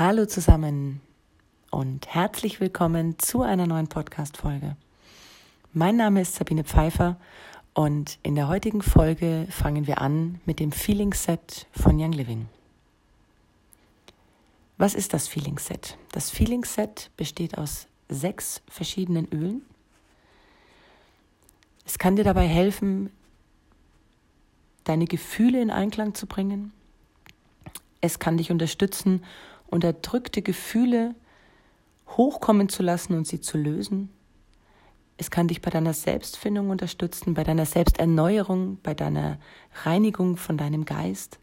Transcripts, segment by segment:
Hallo zusammen und herzlich willkommen zu einer neuen Podcast-Folge. Mein Name ist Sabine Pfeiffer und in der heutigen Folge fangen wir an mit dem Feeling Set von Young Living. Was ist das Feeling Set? Das Feeling Set besteht aus sechs verschiedenen Ölen. Es kann dir dabei helfen, deine Gefühle in Einklang zu bringen. Es kann dich unterstützen, unterdrückte Gefühle hochkommen zu lassen und sie zu lösen. Es kann dich bei deiner Selbstfindung unterstützen, bei deiner Selbsterneuerung, bei deiner Reinigung von deinem Geist.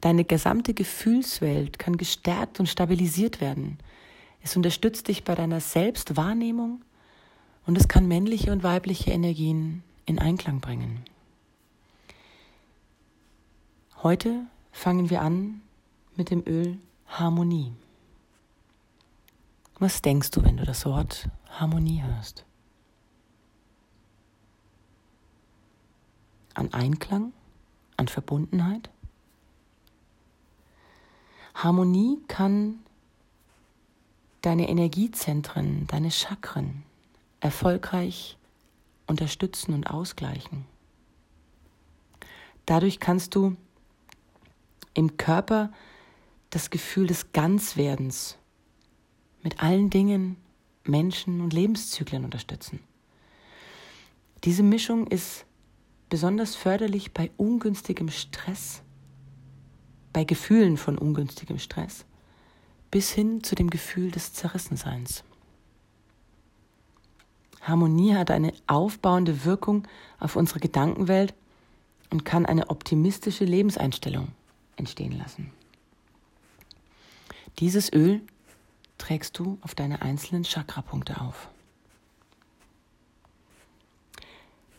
Deine gesamte Gefühlswelt kann gestärkt und stabilisiert werden. Es unterstützt dich bei deiner Selbstwahrnehmung und es kann männliche und weibliche Energien in Einklang bringen. Heute fangen wir an mit dem Öl Harmonie. Was denkst du, wenn du das Wort Harmonie hörst? An Einklang? An Verbundenheit? Harmonie kann deine Energiezentren, deine Chakren erfolgreich unterstützen und ausgleichen. Dadurch kannst du im Körper das Gefühl des Ganzwerdens mit allen Dingen, Menschen und Lebenszyklen unterstützen. Diese Mischung ist besonders förderlich bei ungünstigem Stress, bei Gefühlen von ungünstigem Stress, bis hin zu dem Gefühl des Zerrissenseins. Harmonie hat eine aufbauende Wirkung auf unsere Gedankenwelt und kann eine optimistische Lebenseinstellung entstehen lassen. Dieses Öl trägst du auf deine einzelnen Chakrapunkte auf.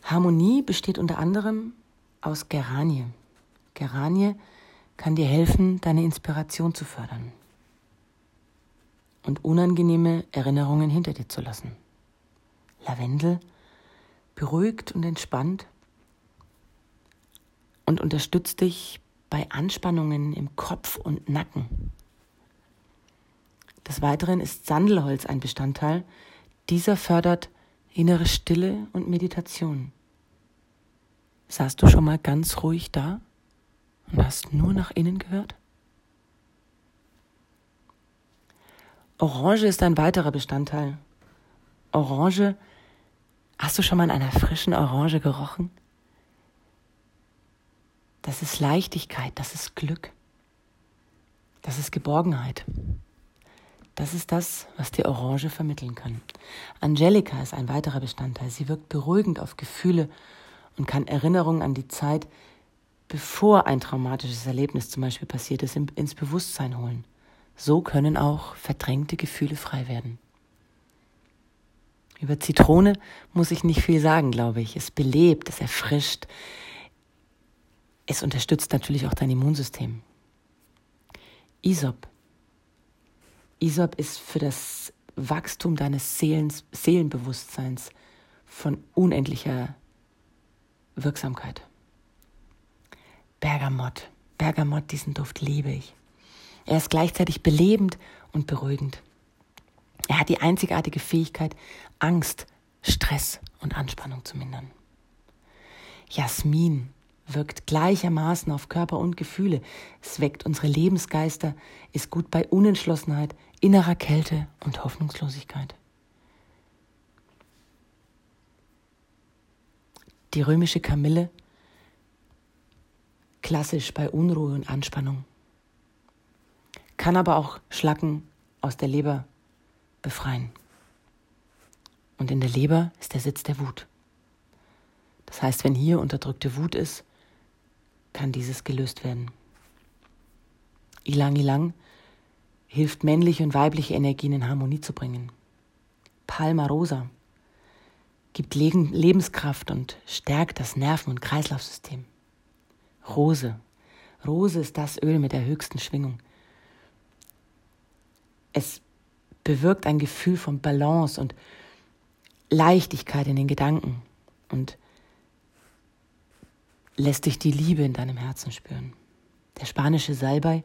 Harmonie besteht unter anderem aus Geranie. Geranie kann dir helfen, deine Inspiration zu fördern und unangenehme Erinnerungen hinter dir zu lassen. Lavendel beruhigt und entspannt und unterstützt dich bei Anspannungen im Kopf und Nacken. Des Weiteren ist Sandelholz ein Bestandteil. Dieser fördert innere Stille und Meditation. Saßt du schon mal ganz ruhig da und hast nur nach innen gehört? Orange ist ein weiterer Bestandteil. Orange, hast du schon mal in einer frischen Orange gerochen? Das ist Leichtigkeit, das ist Glück, das ist Geborgenheit. Das ist das, was die Orange vermitteln kann. Angelika ist ein weiterer Bestandteil. Sie wirkt beruhigend auf Gefühle und kann Erinnerungen an die Zeit, bevor ein traumatisches Erlebnis zum Beispiel passiert ist, ins Bewusstsein holen. So können auch verdrängte Gefühle frei werden. Über Zitrone muss ich nicht viel sagen, glaube ich. Es belebt, es erfrischt. Es unterstützt natürlich auch dein Immunsystem. Isop Isop ist für das Wachstum deines Seelens, Seelenbewusstseins von unendlicher Wirksamkeit. Bergamott. Bergamott, diesen Duft liebe ich. Er ist gleichzeitig belebend und beruhigend. Er hat die einzigartige Fähigkeit, Angst, Stress und Anspannung zu mindern. Jasmin wirkt gleichermaßen auf Körper und Gefühle. Es weckt unsere Lebensgeister, ist gut bei Unentschlossenheit, innerer Kälte und Hoffnungslosigkeit. Die römische Kamille, klassisch bei Unruhe und Anspannung, kann aber auch Schlacken aus der Leber befreien. Und in der Leber ist der Sitz der Wut. Das heißt, wenn hier unterdrückte Wut ist, kann dieses gelöst werden. Ilang Ilang hilft männliche und weibliche Energien in Harmonie zu bringen. Palma Rosa gibt Lebenskraft und stärkt das Nerven- und Kreislaufsystem. Rose. Rose ist das Öl mit der höchsten Schwingung. Es bewirkt ein Gefühl von Balance und Leichtigkeit in den Gedanken und lässt dich die Liebe in deinem Herzen spüren. Der spanische Salbei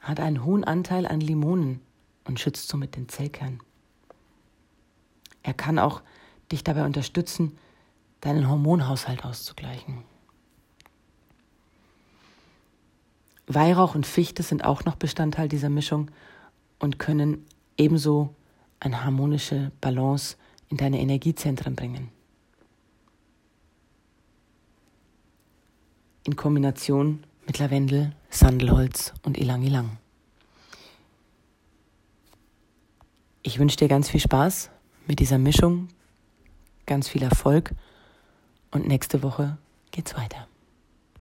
hat einen hohen Anteil an Limonen und schützt somit den Zellkern. Er kann auch dich dabei unterstützen, deinen Hormonhaushalt auszugleichen. Weihrauch und Fichte sind auch noch Bestandteil dieser Mischung und können ebenso eine harmonische Balance in deine Energiezentren bringen. In Kombination mit Lavendel, Sandelholz und Ilang Ilang. Ich wünsche dir ganz viel Spaß mit dieser Mischung, ganz viel Erfolg und nächste Woche geht's weiter.